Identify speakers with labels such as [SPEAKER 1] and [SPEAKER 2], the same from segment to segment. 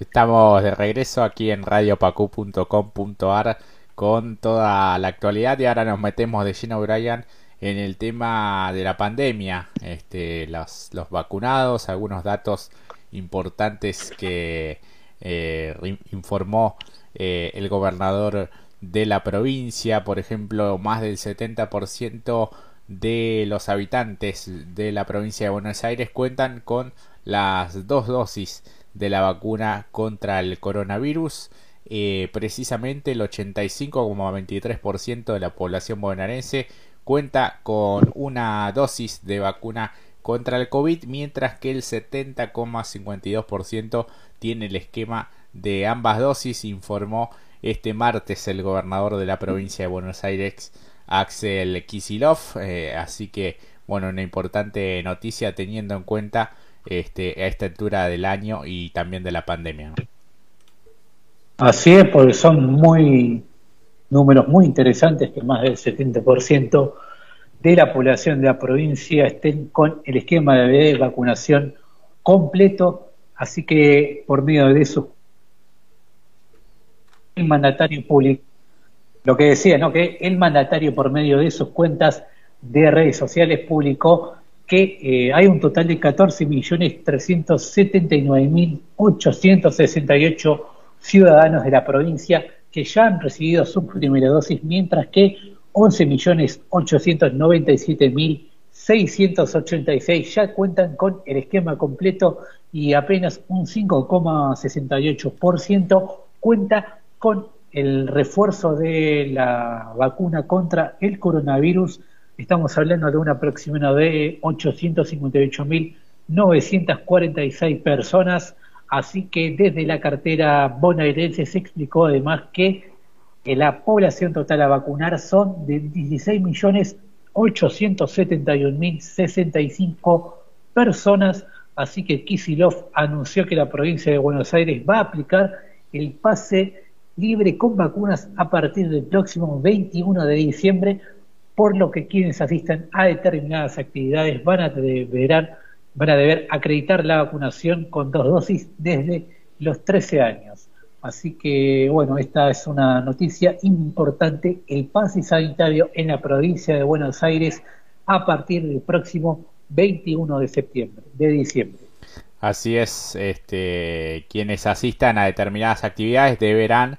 [SPEAKER 1] Estamos de regreso aquí en radiopacu.com.ar con toda la actualidad y ahora nos metemos de lleno, Brian, en el tema de la pandemia, este, los, los vacunados, algunos datos importantes que eh, informó eh, el gobernador de la provincia, por ejemplo, más del 70% de los habitantes de la provincia de Buenos Aires cuentan con las dos dosis de la vacuna contra el coronavirus. Eh, precisamente el 85,23% de la población bonaerense cuenta con una dosis de vacuna contra el COVID, mientras que el 70,52% tiene el esquema de ambas dosis, informó este martes el gobernador de la provincia de Buenos Aires, Axel Kisilov. Eh, así que, bueno, una importante noticia teniendo en cuenta este, a esta altura del año y también de la pandemia.
[SPEAKER 2] Así es, porque son muy números muy interesantes que más del 70% de la población de la provincia estén con el esquema de vacunación completo, así que por medio de eso el mandatario público, lo que decía, ¿no? que el mandatario por medio de sus cuentas de redes sociales publicó que eh, hay un total de 14.379.868 ciudadanos de la provincia que ya han recibido su primera dosis, mientras que 11.897.686 ya cuentan con el esquema completo y apenas un 5,68% cuenta con el refuerzo de la vacuna contra el coronavirus Estamos hablando de un aproximado de 858.946 personas, así que desde la cartera bonaerense se explicó además que la población total a vacunar son de 16.871.065 personas, así que Kisilov anunció que la provincia de Buenos Aires va a aplicar el pase libre con vacunas a partir del próximo 21 de diciembre por lo que quienes asistan a determinadas actividades van a, deber, van a deber acreditar la vacunación con dos dosis desde los 13 años. Así que, bueno, esta es una noticia importante, el pase sanitario en la provincia de Buenos Aires a partir del próximo 21 de septiembre, de diciembre.
[SPEAKER 1] Así es, este, quienes asistan a determinadas actividades deberán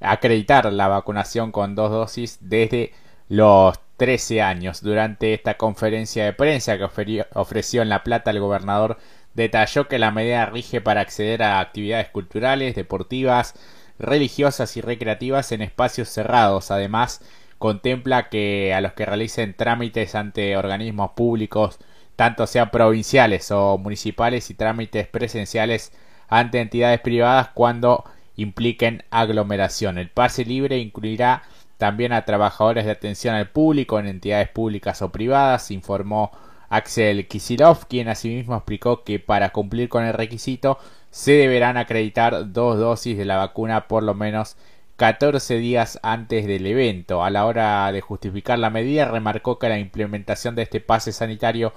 [SPEAKER 1] acreditar la vacunación con dos dosis desde los 13 años. Durante esta conferencia de prensa que ofreció en La Plata el gobernador detalló que la medida rige para acceder a actividades culturales, deportivas, religiosas y recreativas en espacios cerrados. Además, contempla que a los que realicen trámites ante organismos públicos, tanto sean provinciales o municipales, y trámites presenciales ante entidades privadas cuando impliquen aglomeración. El pase libre incluirá también a trabajadores de atención al público en entidades públicas o privadas, informó Axel Kisilov, quien asimismo explicó que para cumplir con el requisito se deberán acreditar dos dosis de la vacuna por lo menos 14 días antes del evento. A la hora de justificar la medida, remarcó que la implementación de este pase sanitario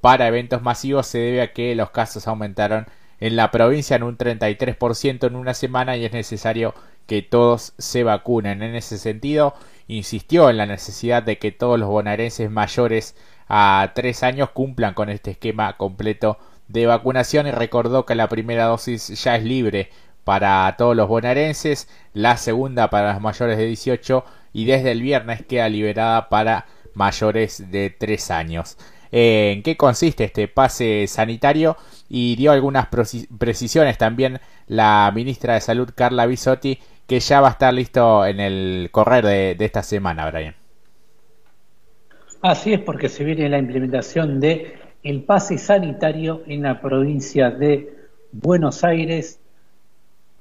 [SPEAKER 1] para eventos masivos se debe a que los casos aumentaron en la provincia en un 33% en una semana y es necesario que todos se vacunen. En ese sentido, insistió en la necesidad de que todos los bonaerenses mayores a tres años cumplan con este esquema completo de vacunación y recordó que la primera dosis ya es libre para todos los bonaerenses, la segunda para los mayores de 18 y desde el viernes queda liberada para mayores de 3 años. ¿En qué consiste este pase sanitario? Y dio algunas precisiones también la ministra de Salud Carla Bisotti que ya va a estar listo en el correr de, esta semana, Brian.
[SPEAKER 2] Así es porque se viene la implementación de el pase sanitario en la provincia de Buenos Aires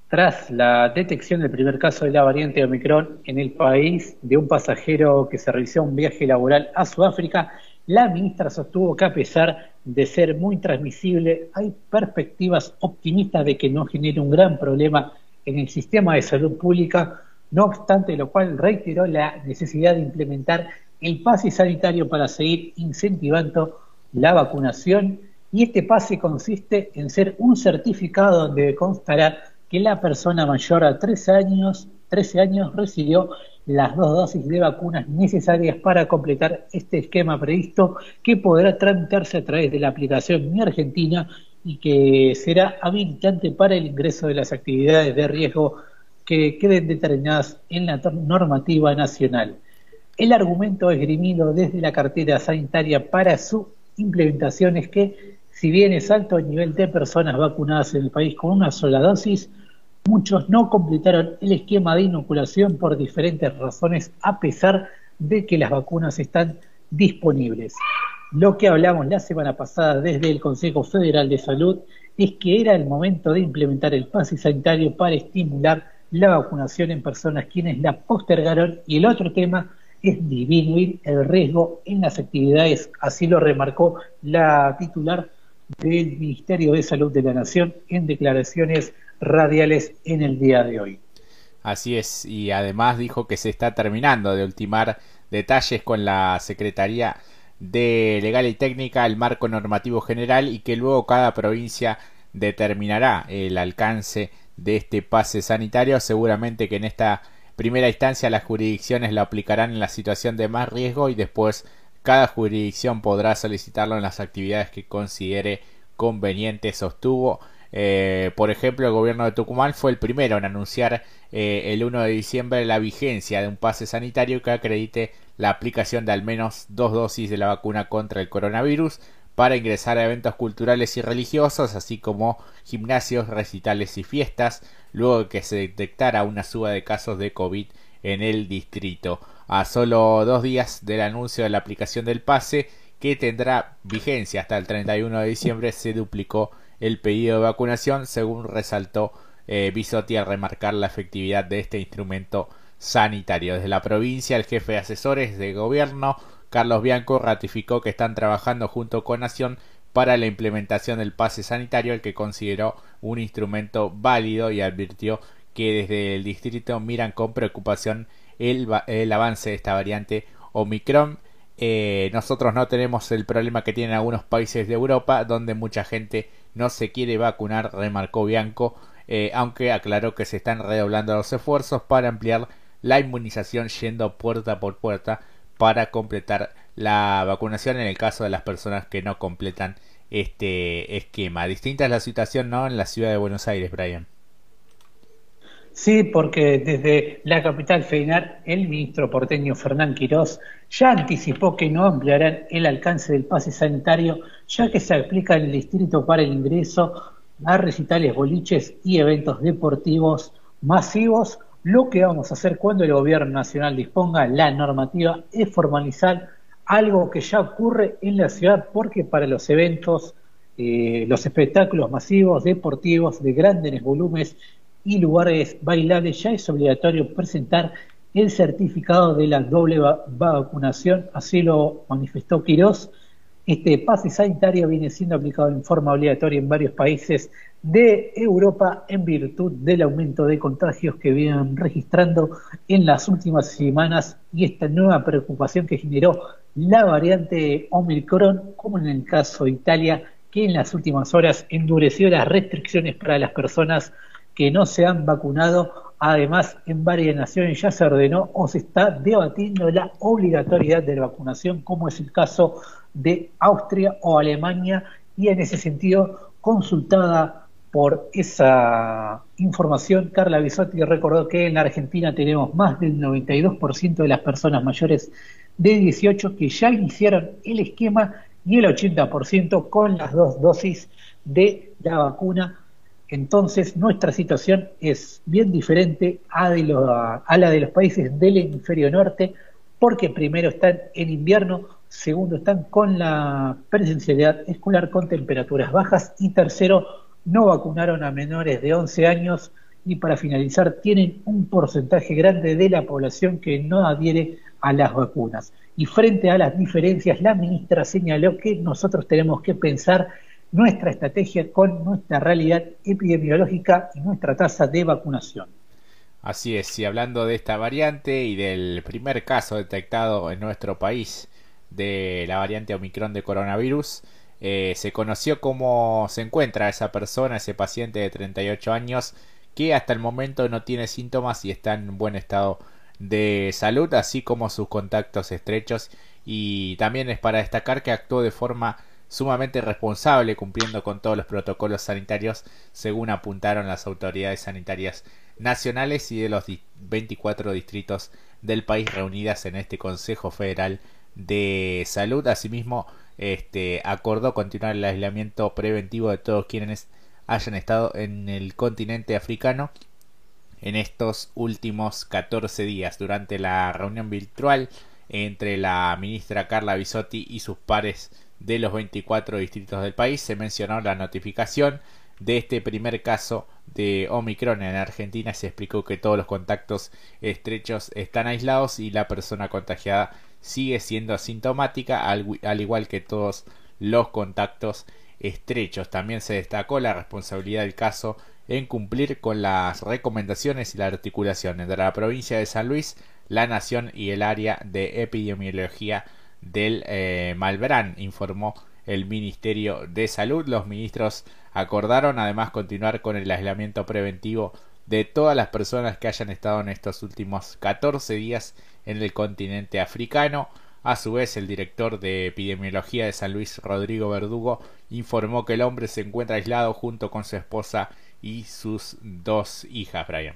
[SPEAKER 2] tras la detección del primer caso de la variante Omicron en el país de un pasajero que se realizó un viaje laboral a Sudáfrica, la ministra sostuvo que a pesar de ser muy transmisible, hay perspectivas optimistas de que no genere un gran problema en el sistema de salud pública, no obstante lo cual reiteró la necesidad de implementar el pase sanitario para seguir incentivando la vacunación. Y este pase consiste en ser un certificado donde constará que la persona mayor a 13 años, 13 años recibió las dos dosis de vacunas necesarias para completar este esquema previsto que podrá tramitarse a través de la aplicación Mi Argentina y que será habilitante para el ingreso de las actividades de riesgo que queden determinadas en la normativa nacional. El argumento esgrimido desde la cartera sanitaria para su implementación es que, si bien es alto el nivel de personas vacunadas en el país con una sola dosis, muchos no completaron el esquema de inoculación por diferentes razones, a pesar de que las vacunas están disponibles. Lo que hablamos la semana pasada desde el Consejo Federal de Salud es que era el momento de implementar el pase sanitario para estimular la vacunación en personas quienes la postergaron y el otro tema es disminuir el riesgo en las actividades, así lo remarcó la titular del Ministerio de Salud de la Nación en declaraciones radiales en el día de hoy.
[SPEAKER 1] Así es, y además dijo que se está terminando de ultimar detalles con la Secretaría de Legal y Técnica el marco normativo general y que luego cada provincia determinará el alcance de este pase sanitario. Seguramente que en esta primera instancia las jurisdicciones lo aplicarán en la situación de más riesgo y después cada jurisdicción podrá solicitarlo en las actividades que considere conveniente, sostuvo. Eh, por ejemplo, el gobierno de Tucumán fue el primero en anunciar eh, el 1 de diciembre la vigencia de un pase sanitario que acredite la aplicación de al menos dos dosis de la vacuna contra el coronavirus para ingresar a eventos culturales y religiosos, así como gimnasios, recitales y fiestas, luego de que se detectara una suba de casos de COVID en el distrito. A solo dos días del anuncio de la aplicación del pase, que tendrá vigencia hasta el 31 de diciembre, se duplicó el pedido de vacunación, según resaltó eh, Bisotti al remarcar la efectividad de este instrumento sanitario. Desde la provincia, el jefe de asesores de gobierno, Carlos Bianco, ratificó que están trabajando junto con Nación para la implementación del pase sanitario, el que consideró un instrumento válido y advirtió que desde el distrito miran con preocupación el, avance de esta variante Omicron. Eh, nosotros no tenemos el problema que tienen algunos países de Europa, donde mucha gente no se quiere vacunar, remarcó Bianco, eh, aunque aclaró que se están redoblando los esfuerzos para ampliar la inmunización yendo puerta por puerta para completar la vacunación en el caso de las personas que no completan este esquema. Distinta es la situación ¿no? en la ciudad de Buenos Aires, Brian.
[SPEAKER 2] Sí, porque desde la capital federal el ministro porteño Fernán Quirós ya anticipó que no ampliarán el alcance del pase sanitario, ya que se aplica en el distrito para el ingreso a recitales, boliches y eventos deportivos masivos lo que vamos a hacer cuando el gobierno nacional disponga la normativa es formalizar algo que ya ocurre en la ciudad porque para los eventos, eh, los espectáculos masivos, deportivos, de grandes volúmenes y lugares bailables ya es obligatorio presentar el certificado de la doble vacunación, así lo manifestó Quirós. Este pase sanitario viene siendo aplicado en forma obligatoria en varios países de Europa en virtud del aumento de contagios que vienen registrando en las últimas semanas y esta nueva preocupación que generó la variante Omicron, como en el caso de Italia, que en las últimas horas endureció las restricciones para las personas que no se han vacunado. Además, en varias naciones ya se ordenó o se está debatiendo la obligatoriedad de la vacunación, como es el caso de Austria o Alemania y en ese sentido consultada por esa información, Carla Bisotti recordó que en la Argentina tenemos más del 92% de las personas mayores de 18 que ya iniciaron el esquema y el 80% con las dos dosis de la vacuna. Entonces, nuestra situación es bien diferente a, a la de los países del hemisferio norte, porque primero están en invierno, segundo están con la presencialidad escolar con temperaturas bajas y tercero no vacunaron a menores de 11 años y para finalizar tienen un porcentaje grande de la población que no adhiere a las vacunas. Y frente a las diferencias, la ministra señaló que nosotros tenemos que pensar nuestra estrategia con nuestra realidad epidemiológica y nuestra tasa de vacunación.
[SPEAKER 1] Así es, y hablando de esta variante y del primer caso detectado en nuestro país de la variante Omicron de coronavirus, eh, se conoció cómo se encuentra esa persona, ese paciente de 38 años que hasta el momento no tiene síntomas y está en buen estado de salud, así como sus contactos estrechos. Y también es para destacar que actuó de forma sumamente responsable cumpliendo con todos los protocolos sanitarios según apuntaron las autoridades sanitarias nacionales y de los 24 distritos del país reunidas en este Consejo Federal de Salud. Asimismo, este, acordó continuar el aislamiento preventivo de todos quienes hayan estado en el continente africano en estos últimos 14 días. Durante la reunión virtual entre la ministra Carla Bisotti y sus pares de los 24 distritos del país se mencionó la notificación de este primer caso de Omicron en Argentina. Se explicó que todos los contactos estrechos están aislados y la persona contagiada sigue siendo asintomática, al, igual que todos los contactos estrechos. También se destacó la responsabilidad del caso en cumplir con las recomendaciones y la articulación entre la provincia de San Luis, la Nación y el área de epidemiología del eh, Malbrán, informó el Ministerio de Salud. Los ministros acordaron además continuar con el aislamiento preventivo de todas las personas que hayan estado en estos últimos 14 días en el continente africano. A su vez, el director de epidemiología de San Luis, Rodrigo Verdugo, informó que el hombre se encuentra aislado junto con su esposa y sus dos hijas, Brian.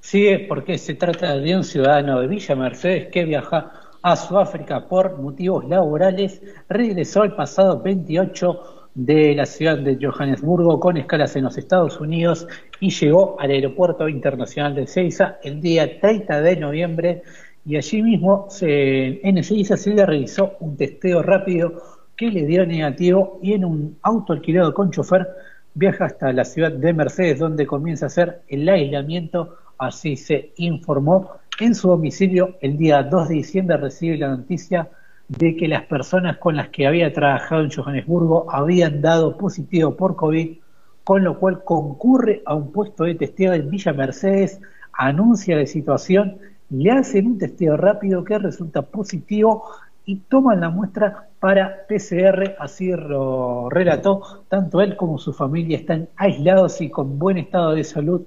[SPEAKER 2] Sí, es porque se trata de un ciudadano de Villa Mercedes que viaja a Sudáfrica por motivos laborales, regresó el pasado 28 de la ciudad de Johannesburgo con escalas en los Estados Unidos y llegó al aeropuerto internacional de Ceiza el día 30 de noviembre y allí mismo se, en Ceiza se le realizó un testeo rápido que le dio negativo y en un auto alquilado con chofer viaja hasta la ciudad de Mercedes donde comienza a hacer el aislamiento, así se informó en su domicilio, el día 2 de diciembre, recibe la noticia de que las personas con las que había trabajado en Johannesburgo habían dado positivo por COVID, con lo cual concurre a un puesto de testeo en Villa Mercedes, anuncia la situación, le hacen un testeo rápido que resulta positivo y toman la muestra para PCR, así lo relató, tanto él como su familia están aislados y con buen estado de salud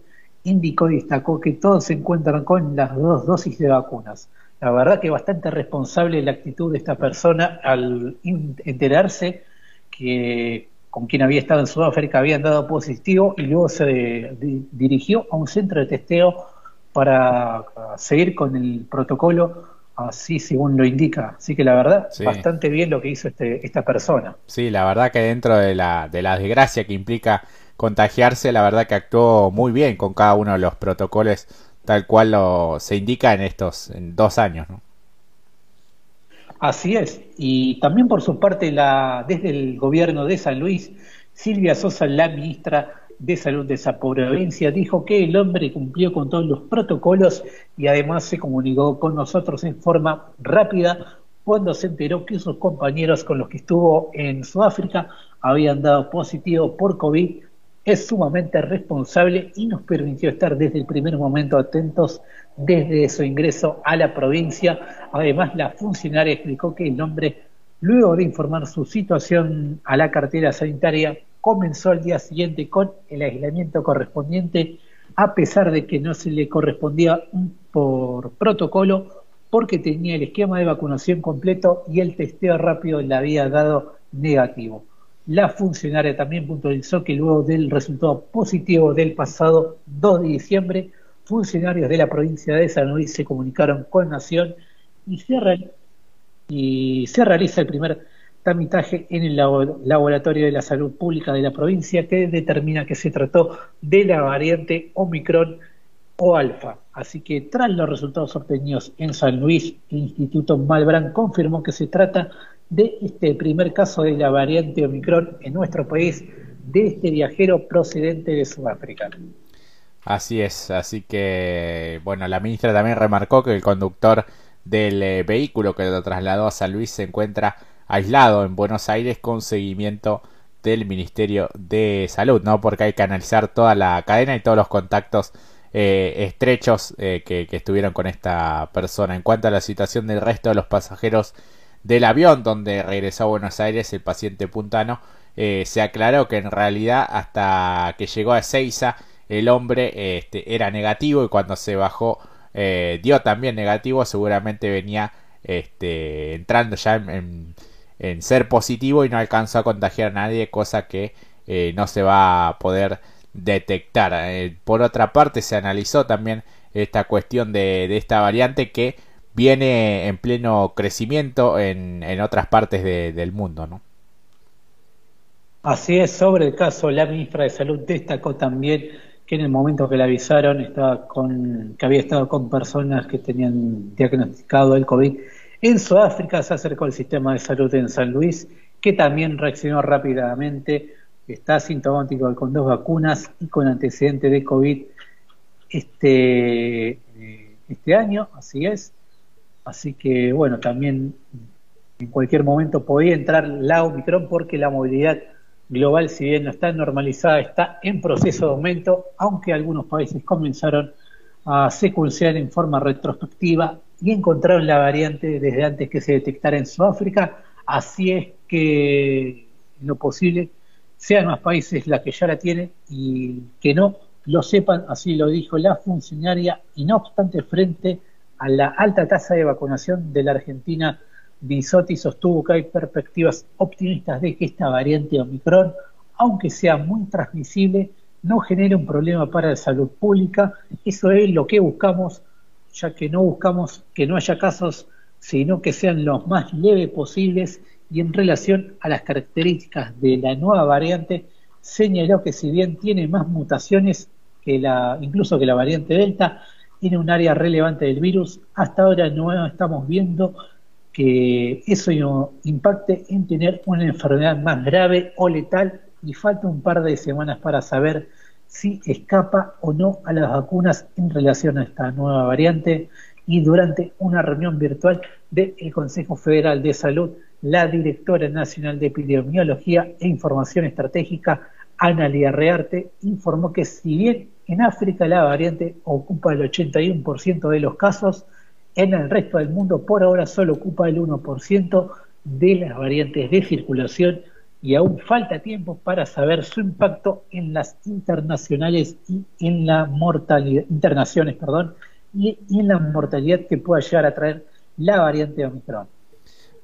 [SPEAKER 2] indicó y destacó que todos se encuentran con las dos dosis de vacunas. La verdad que bastante responsable la actitud de esta persona al enterarse que con quien había estado en Sudáfrica habían dado positivo y luego se dirigió a un centro de testeo para seguir con el protocolo así según lo indica. Así que la verdad, bastante bien lo que hizo este, esta persona.
[SPEAKER 1] Sí, la verdad que dentro de la, de la desgracia que implica contagiarse, la verdad que actuó muy bien con cada uno de los protocolos tal cual lo, se indica en estos en dos años. ¿no?
[SPEAKER 2] Así es. Y también por su parte, la, desde el gobierno de San Luis, Silvia Sosa, la ministra de Salud de esa provincia, dijo que el hombre cumplió con todos los protocolos y además se comunicó con nosotros en forma rápida cuando se enteró que sus compañeros con los que estuvo en Sudáfrica habían dado positivo por COVID es sumamente responsable y nos permitió estar desde el primer momento atentos desde su ingreso a la provincia. Además, la funcionaria explicó que el hombre, luego de informar su situación a la cartera sanitaria, comenzó al día siguiente con el aislamiento correspondiente, a pesar de que no se le correspondía por protocolo, porque tenía el esquema de vacunación completo y el testeo rápido le había dado negativo. La funcionaria también puntualizó que luego del resultado positivo del pasado 2 de diciembre, funcionarios de la provincia de San Luis se comunicaron con Nación y se, y se realiza el primer tramitaje en el Laboratorio de la Salud Pública de la provincia que determina que se trató de la variante Omicron o alfa. Así que tras los resultados obtenidos en San Luis, el Instituto Malbrán confirmó que se trata de este primer caso de la variante Omicron en nuestro país, de este viajero procedente de Sudáfrica.
[SPEAKER 1] Así es, así que, bueno, la ministra también remarcó que el conductor del eh, vehículo que lo trasladó a San Luis se encuentra aislado en Buenos Aires con seguimiento del Ministerio de Salud, ¿no? Porque hay que analizar toda la cadena y todos los contactos eh, estrechos eh, que, que estuvieron con esta persona. En cuanto a la situación del resto de los pasajeros del avión donde regresó a Buenos Aires el paciente puntano eh, se aclaró que en realidad hasta que llegó a Seiza el hombre este, era negativo y cuando se bajó eh, dio también negativo, seguramente venía este, entrando ya en, ser positivo y no alcanzó a contagiar a nadie, cosa que eh, no se va a poder detectar. Por otra parte, se analizó también esta cuestión de, esta variante que viene en pleno crecimiento en, otras partes del mundo, ¿no?
[SPEAKER 2] Así es, sobre el caso, la ministra de Salud destacó también que en el momento que le avisaron estaba con, que había estado con personas que tenían diagnosticado el COVID. En Sudáfrica se acercó al sistema de salud en San Luis, que también reaccionó rápidamente, está sintomático con dos vacunas y con antecedente de COVID este, eh, este año, así es. Así que bueno, también en cualquier momento podía entrar la Omicron porque la movilidad global, si bien no está normalizada, está en proceso de aumento, aunque algunos países comenzaron a secuenciar en forma retrospectiva y encontraron la variante desde antes que se detectara en Sudáfrica. Así es que, en lo posible, sean más países las que ya la tienen y que no lo sepan, así lo dijo la funcionaria, y no obstante, frente la alta tasa de vacunación de la Argentina, Bisotti sostuvo que hay perspectivas optimistas de que esta variante Omicron, aunque sea muy transmisible, no genere un problema para la salud pública. Eso es lo que buscamos, ya que no buscamos que no haya casos, sino que sean los más leves posibles. Y en relación a las características de la nueva variante, señaló que si bien tiene más mutaciones que la, incluso que la variante Delta, tiene un área relevante del virus. Hasta ahora no estamos viendo que eso impacte en tener una enfermedad más grave o letal y falta un par de semanas para saber si escapa o no a las vacunas en relación a esta nueva variante y durante una reunión virtual del Consejo Federal de Salud, la directora nacional de Epidemiología e Información Estratégica, Analia Rearte, informó que si bien en África la variante ocupa el 81% de los casos, en el resto del mundo por ahora solo ocupa el 1% de las variantes de circulación y aún falta tiempo para saber su impacto en las internacionales y en la mortalidad, internaciones, perdón, y, en la mortalidad que pueda llegar a traer la variante Omicron.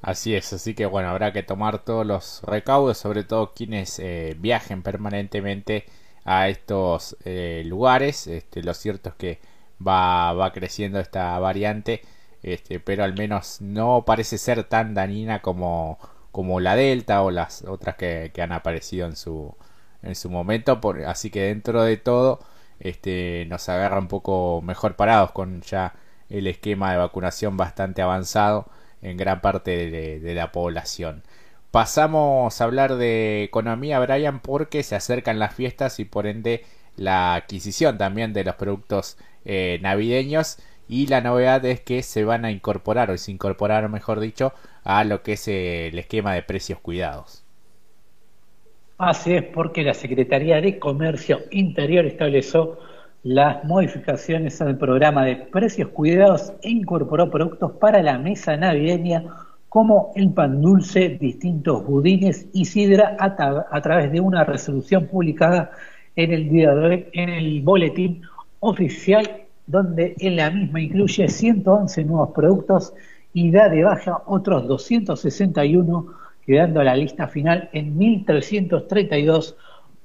[SPEAKER 1] Así es, así que bueno, habrá que tomar todos los recaudos, sobre todo quienes eh, viajen permanentemente a estos eh, lugares. Este, lo cierto es que va, va creciendo esta variante, este, pero al menos no parece ser tan dañina como, como la Delta o las otras que, han aparecido en su, en su momento. Por, así que dentro de todo este, nos agarra un poco mejor parados con ya el esquema de vacunación bastante avanzado en gran parte de, la población. Pasamos a hablar de economía, Brian, porque se acercan las fiestas y por ende la adquisición también de los productos eh, navideños y la novedad es que se van a incorporar o se incorporaron mejor dicho a lo que es el esquema de precios cuidados.
[SPEAKER 2] Así es porque la Secretaría de Comercio Interior estableció las modificaciones al programa de precios cuidados e incorporó productos para la mesa navideña como el pan dulce, distintos budines y sidra a, través de una resolución publicada en el, día de hoy, en el boletín oficial, donde en la misma incluye 111 nuevos productos y da de baja otros 261, quedando la lista final en 1.332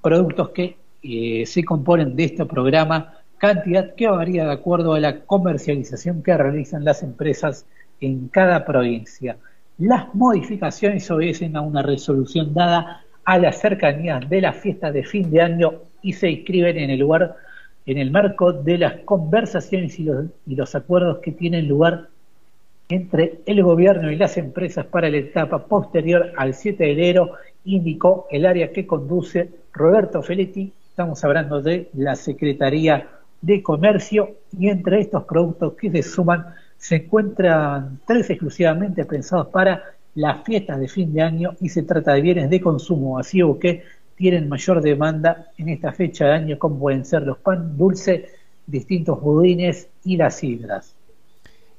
[SPEAKER 2] productos que eh, se componen de este programa, cantidad que varía de acuerdo a la comercialización que realizan las empresas en cada provincia. Las modificaciones obedecen a una resolución dada a las cercanías de las fiestas de fin de año y se inscriben en el lugar en el marco de las conversaciones y los, acuerdos que tienen lugar entre el gobierno y las empresas para la etapa posterior al 7 de enero, indicó el área que conduce Roberto Feletti. Estamos hablando de la Secretaría de Comercio y entre estos productos que se suman se encuentran tres exclusivamente pensados para las fiestas de fin de año y se trata de bienes de consumo masivo que tienen mayor demanda en esta fecha de año, como pueden ser los pan dulce, distintos budines y las sidras.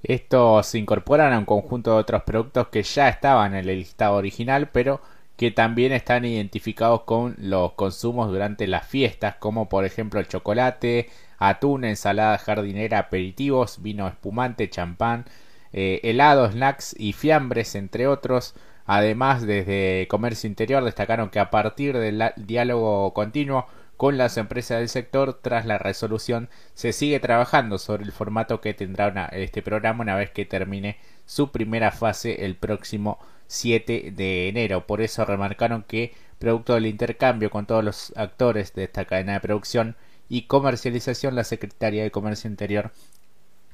[SPEAKER 1] Estos se incorporan a un conjunto de otros productos que ya estaban en el listado original, pero que también están identificados con los consumos durante las fiestas, como por ejemplo el chocolate, atún, ensalada jardinera, aperitivos, vino espumante, champán, eh, helados, snacks y fiambres, entre otros. Además, desde Comercio Interior destacaron que a partir del diálogo continuo con las empresas del sector, tras la resolución, se sigue trabajando sobre el formato que tendrá este programa una vez que termine su primera fase el próximo 7 de enero. Por eso remarcaron que, producto del intercambio con todos los actores de esta cadena de producción y comercialización, la Secretaría de Comercio Interior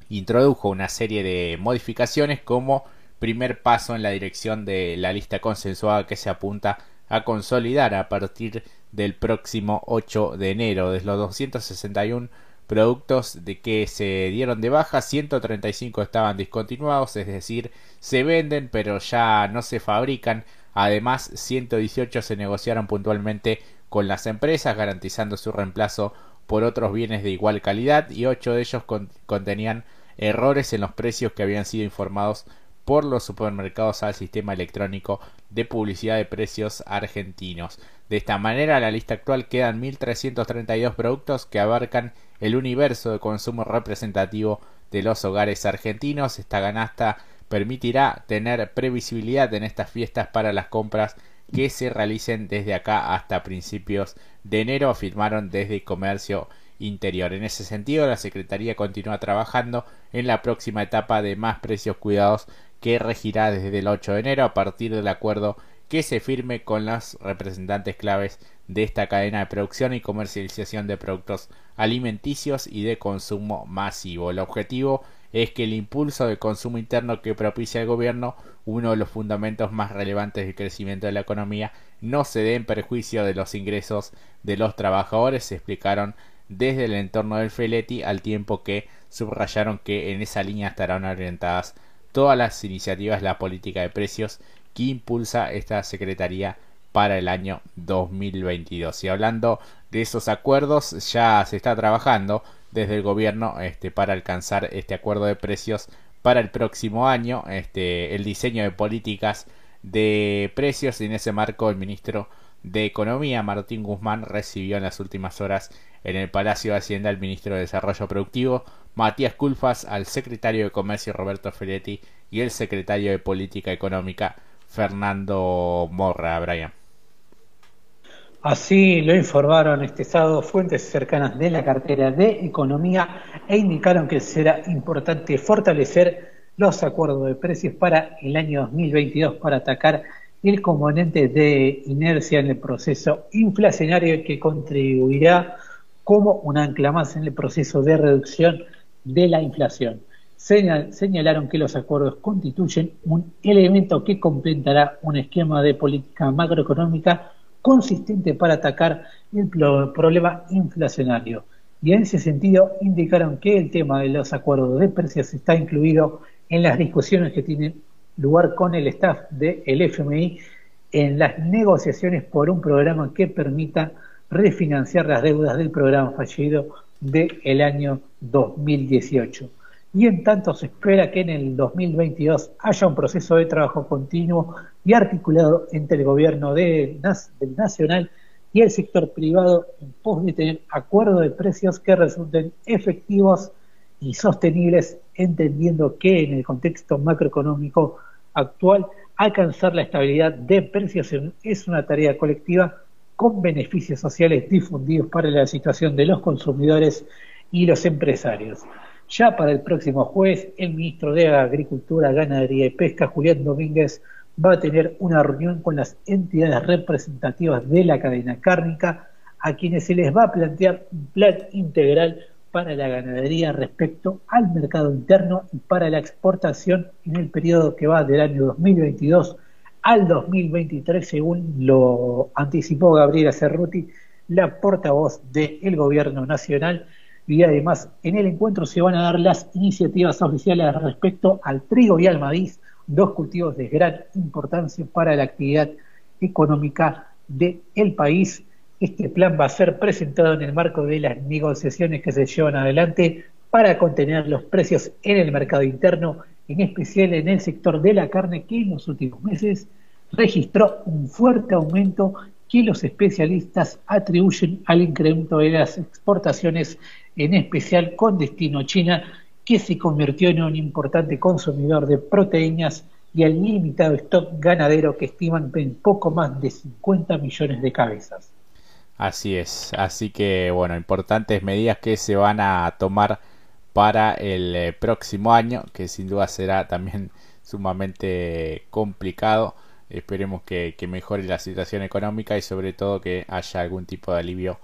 [SPEAKER 1] introdujo una serie de modificaciones como primer paso en la dirección de la lista consensuada que se apunta a consolidar a partir del próximo 8 de enero. De los 261 productos de que se dieron de baja, 135 estaban discontinuados, es decir, se venden pero ya no se fabrican. Además, 118 se negociaron puntualmente con las empresas, garantizando su reemplazo por otros bienes de igual calidad y 8 de ellos contenían errores en los precios que habían sido informados por los supermercados al sistema electrónico de publicidad de precios argentinos. De esta manera, la lista actual quedan 1.332 productos que abarcan el universo de consumo representativo de los hogares argentinos. Esta ganasta permitirá tener previsibilidad en estas fiestas para las compras que se realicen desde acá hasta principios de enero, afirmaron desde Comercio Interior. En ese sentido, la Secretaría continúa trabajando en la próxima etapa de más precios cuidados que regirá desde el 8 de enero a partir del acuerdo que se firme con los representantes claves de esta cadena de producción y comercialización de productos alimenticios y de consumo masivo. El objetivo es que el impulso de consumo interno que propicia el gobierno, uno de los fundamentos más relevantes del crecimiento de la economía, no se dé en perjuicio de los ingresos de los trabajadores, se explicaron desde el entorno del Feletti, al tiempo que subrayaron que en esa línea estarán orientadas todas las iniciativas la política de precios que impulsa esta Secretaría para el año 2022. Y hablando de esos acuerdos, ya se está trabajando desde el gobierno este, para alcanzar este acuerdo de precios para el próximo año, este, el diseño de políticas de precios y en ese marco el ministro de Economía, Martín Guzmán, recibió en las últimas horas en el Palacio de Hacienda al ministro de Desarrollo Productivo, Matías Culfas, al secretario de Comercio Roberto Feletti y el secretario de Política Económica Fernando Morra, Brian.
[SPEAKER 2] Así lo informaron este sábado fuentes cercanas de la cartera de Economía e indicaron que será importante fortalecer los acuerdos de precios para el año 2022 para atacar el componente de inercia en el proceso inflacionario que contribuirá como un ancla más en el proceso de reducción de la inflación. Señalaron que los acuerdos constituyen un elemento que complementará un esquema de política macroeconómica consistente para atacar el problema inflacionario. Y en ese sentido indicaron que el tema de los acuerdos de precios está incluido en las discusiones que tienen lugar con el staff del FMI en las negociaciones por un programa que permita refinanciar las deudas del programa fallido del año 2018. Y en tanto se espera que en el 2022 haya un proceso de trabajo continuo y articulado entre el gobierno del nacional y el sector privado en pos de tener acuerdos de precios que resulten efectivos y sostenibles, entendiendo que en el contexto macroeconómico actual alcanzar la estabilidad de precios es una tarea colectiva con beneficios sociales difundidos para la situación de los consumidores y los empresarios. Ya para el próximo jueves, el ministro de Agricultura, Ganadería y Pesca, Julián Domínguez, va a tener una reunión con las entidades representativas de la cadena cárnica, a quienes se les va a plantear un plan integral para la ganadería respecto al mercado interno y para la exportación en el periodo que va del año 2022 al 2023, según lo anticipó Gabriela Cerruti, la portavoz del Gobierno Nacional. Y además, en el encuentro se van a dar las iniciativas oficiales respecto al trigo y al maíz, dos cultivos de gran importancia para la actividad económica del país. Este plan va a ser presentado en el marco de las negociaciones que se llevan adelante para contener los precios en el mercado interno en especial en el sector de la carne que en los últimos meses registró un fuerte aumento que los especialistas atribuyen al incremento de las exportaciones, en especial con destino a China, que se convirtió en un importante consumidor de proteínas y al limitado stock ganadero que estiman en poco más de 50 millones de cabezas.
[SPEAKER 1] Así es, así que bueno, importantes medidas que se van a tomar para el eh, próximo año, que sin duda será también sumamente complicado. Esperemos que, mejore la situación económica y sobre todo que haya algún tipo de alivio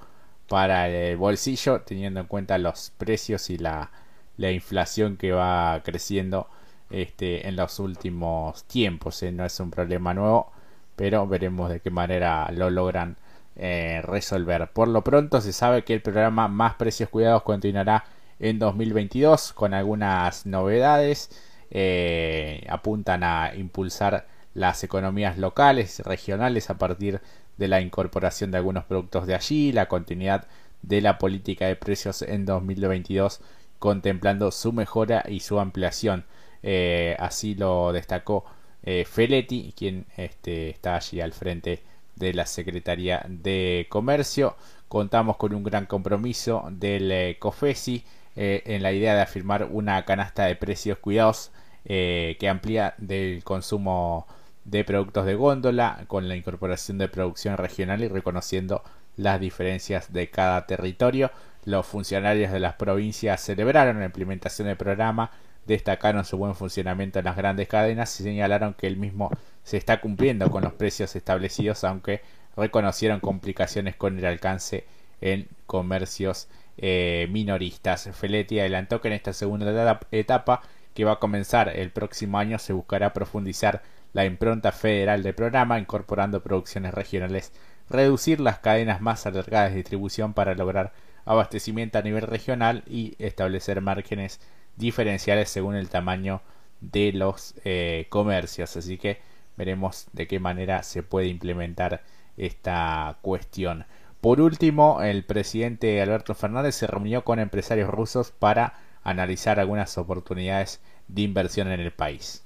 [SPEAKER 1] para el bolsillo, teniendo en cuenta los precios y la, la inflación que va creciendo este, en los últimos tiempos. ¿eh? No es un problema nuevo, pero veremos de qué manera lo logran eh, resolver. Por lo pronto se sabe que el programa Más Precios Cuidados continuará en 2022 con algunas novedades. Eh, apuntan a impulsar las economías locales, regionales a partir de la incorporación de algunos productos de allí, la continuidad de la política de precios en 2022 contemplando su mejora y su ampliación. Eh, así lo destacó eh, Feletti, quien este, está allí al frente de la Secretaría de Comercio. Contamos con un gran compromiso del eh, COFESI eh, en la idea de afirmar una canasta de precios cuidados que amplía del consumo de productos de góndola con la incorporación de producción regional y reconociendo las diferencias de cada territorio. Los funcionarios de las provincias celebraron la implementación del programa, destacaron su buen funcionamiento en las grandes cadenas y señalaron que el mismo se está cumpliendo con los precios establecidos, aunque reconocieron complicaciones con el alcance en comercios eh, minoristas. Feletti adelantó que en esta segunda etapa, que va a comenzar el próximo año, se buscará profundizar la impronta federal del programa, incorporando producciones regionales, reducir las cadenas más alargadas de distribución para lograr abastecimiento a nivel regional y establecer márgenes diferenciales según el tamaño de los eh, comercios. Así que veremos de qué manera se puede implementar esta cuestión. Por último, el presidente Alberto Fernández se reunió con empresarios rusos para analizar algunas oportunidades de inversión en el país.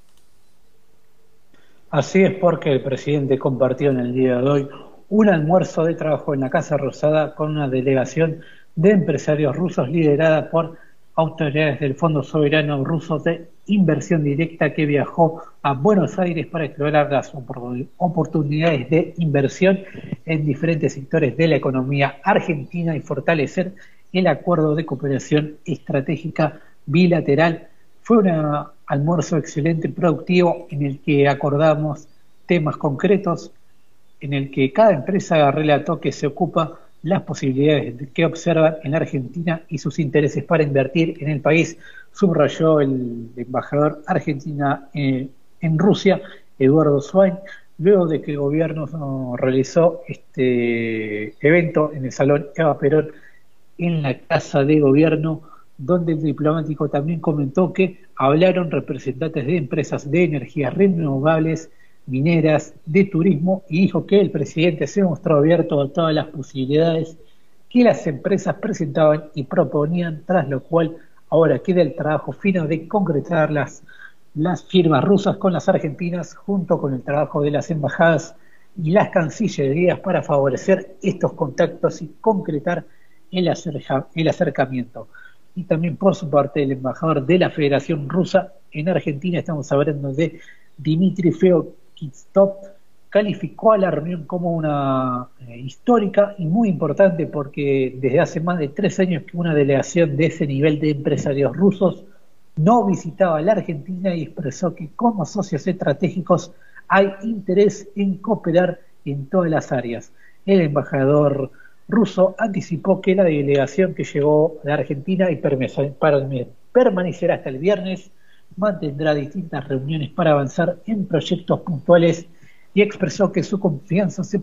[SPEAKER 2] Así es porque el presidente compartió en el día de hoy un almuerzo de trabajo en la Casa Rosada con una delegación de empresarios rusos liderada por autoridades del Fondo Soberano Ruso de Inversión Directa que viajó a Buenos Aires para explorar las oportunidades de inversión en diferentes sectores de la economía argentina y fortalecer el acuerdo de cooperación estratégica bilateral. Fue un almuerzo excelente, productivo, en el que acordamos temas concretos, en el que cada empresa relató que se ocupa las posibilidades que observan en Argentina y sus intereses para invertir en el país, subrayó el embajador argentina eh, en Rusia, Eduardo Swain, luego de que el gobierno realizó este evento en el Salón Eva Perón en la Casa de Gobierno, donde el diplomático también comentó que hablaron representantes de empresas de energías renovables, mineras, de turismo y dijo que el presidente se mostró abierto a todas las posibilidades que las empresas presentaban y proponían, tras lo cual ahora queda el trabajo fino de concretar las, las firmas rusas con las argentinas junto con el trabajo de las embajadas y las cancillerías para favorecer estos contactos y concretar el, el acercamiento. Y también por su parte el embajador de la Federación Rusa en Argentina, estamos hablando de Dmitry Feo Stop calificó a la reunión como una eh, histórica y muy importante porque desde hace más de tres años que una delegación de ese nivel de empresarios rusos no visitaba la Argentina y expresó que como socios estratégicos hay interés en cooperar en todas las áreas. El embajador ruso anticipó que la delegación que llegó de Argentina y permanecerá hasta el viernes mantendrá distintas reuniones para avanzar en proyectos puntuales y expresó que su confianza se,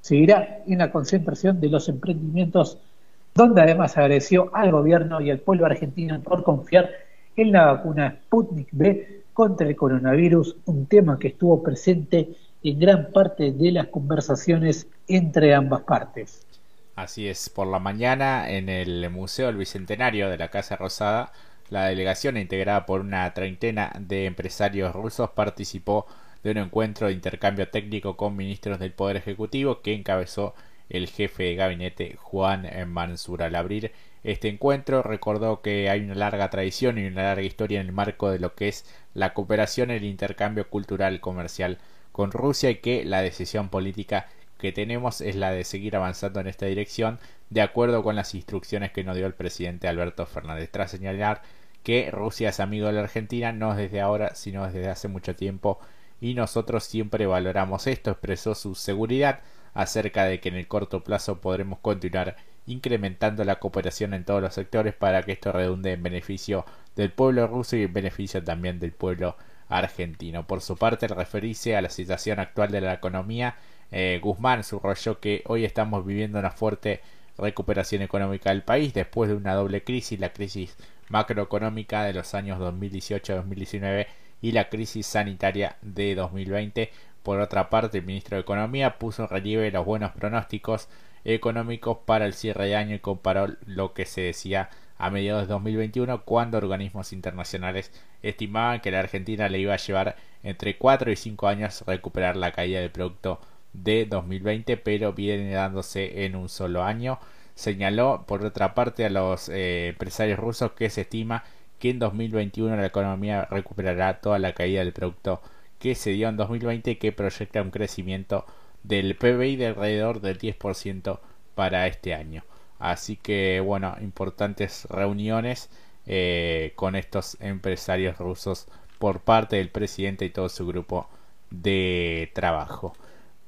[SPEAKER 2] seguirá en la concentración de los emprendimientos, donde además agradeció al gobierno y al pueblo argentino por confiar en la vacuna Sputnik B contra el coronavirus, un tema que estuvo presente en gran parte de las conversaciones entre ambas partes.
[SPEAKER 1] Así es, por la mañana en el Museo del Bicentenario de la Casa Rosada La delegación, integrada por una treintena de empresarios rusos, participó de un encuentro de intercambio técnico con ministros del Poder Ejecutivo que encabezó el jefe de gabinete Juan Mansur. Al abrir este encuentro recordó que hay una larga tradición y una larga historia en el marco de lo que es la cooperación el intercambio cultural comercial con Rusia y que la decisión política que tenemos es la de seguir avanzando en esta dirección de acuerdo con las instrucciones que nos dio el presidente Alberto Fernández. Tras señalar que Rusia es amigo de la Argentina no desde ahora sino desde hace mucho tiempo y nosotros siempre valoramos esto, expresó su seguridad acerca de que en el corto plazo podremos continuar incrementando la cooperación en todos los sectores para que esto redunde en beneficio del pueblo ruso y en beneficio también del pueblo. Por su parte, al referirse a la situación actual de la economía, eh, Guzmán subrayó que hoy estamos viviendo una fuerte recuperación económica del país después de una doble crisis, la crisis macroeconómica de los años 2018-2019 y la crisis sanitaria de 2020. Por otra parte, el ministro de Economía puso en relieve los buenos pronósticos económicos para el cierre de año y comparó lo que se decía a mediados de 2021 cuando organismos internacionales estimaban que la Argentina le iba a llevar entre 4 y 5 años recuperar la caída del producto de 2020 pero viene dándose en un solo año señaló por otra parte a los eh, empresarios rusos que se estima que en 2021 la economía recuperará toda la caída del producto que se dio en 2020 que proyecta un crecimiento del PBI de alrededor del 10% para este año. Así que bueno, importantes reuniones eh, con estos empresarios rusos por parte del presidente y todo su grupo de trabajo.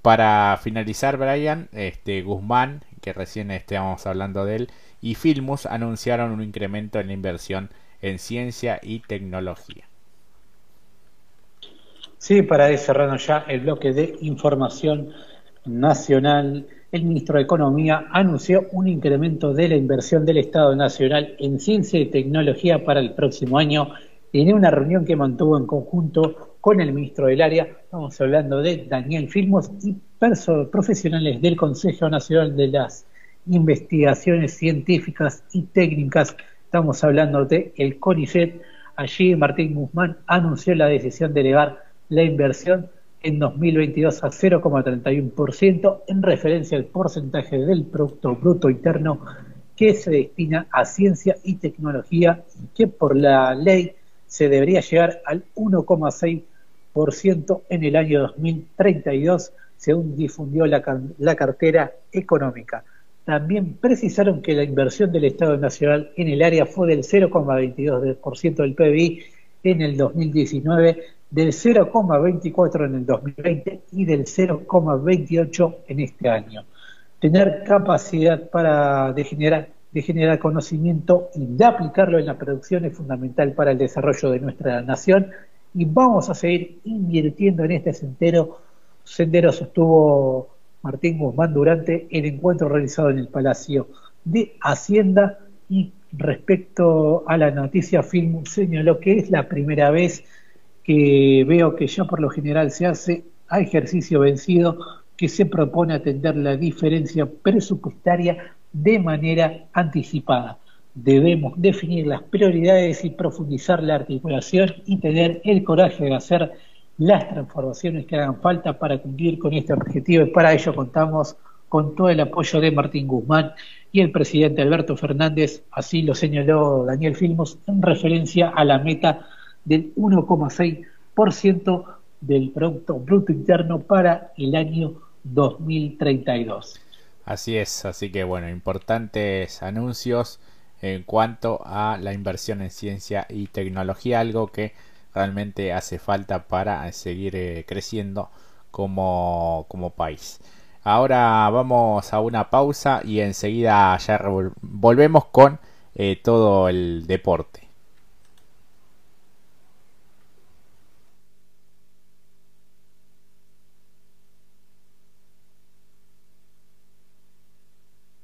[SPEAKER 1] Para finalizar, Brian, este Guzmán, que recién estábamos hablando de él, y Filmus anunciaron un incremento en la inversión en ciencia y tecnología.
[SPEAKER 2] Sí, para ir ya el bloque de información nacional, el ministro de Economía anunció un incremento de la inversión del Estado Nacional en ciencia y tecnología para el próximo año en una reunión que mantuvo en conjunto con el ministro del área, estamos hablando de Daniel Filmos y profesionales del Consejo Nacional de las Investigaciones Científicas y Técnicas, estamos hablando de el CONICET. Allí Martín Guzmán anunció la decisión de elevar la inversión en 2022 a 0,31% en referencia al porcentaje del Producto Bruto Interno que se destina a ciencia y tecnología que por la ley se debería llegar al 1,6% en el año 2032, según difundió la, la cartera económica. También precisaron que la inversión del Estado Nacional en el área fue del 0,22% del PBI en el 2019 del 0,24 en el 2020 y del 0,28 en este año. Tener capacidad para de generar, de generar conocimiento y de aplicarlo en la producción es fundamental para el desarrollo de nuestra nación y vamos a seguir invirtiendo en este sendero. Sendero sostuvo Martín Guzmán durante el encuentro realizado en el Palacio de Hacienda y respecto a la noticia Film señaló que es la primera vez que veo que ya por lo general se hace a ejercicio vencido que se propone atender la diferencia presupuestaria de manera anticipada. Debemos definir las prioridades y profundizar la articulación y tener el coraje de hacer las transformaciones que hagan falta para cumplir con este objetivo y para ello contamos con todo el apoyo de Martín Guzmán y el presidente Alberto Fernández, así lo señaló Daniel Filmos en referencia a la meta del 1,6% del Producto Bruto Interno para el año 2032.
[SPEAKER 1] Así es, así que bueno, importantes anuncios en cuanto a la inversión en ciencia y tecnología, algo que realmente hace falta para seguir eh, creciendo como, como país. Ahora vamos a una pausa y enseguida ya volvemos con eh, todo el deporte.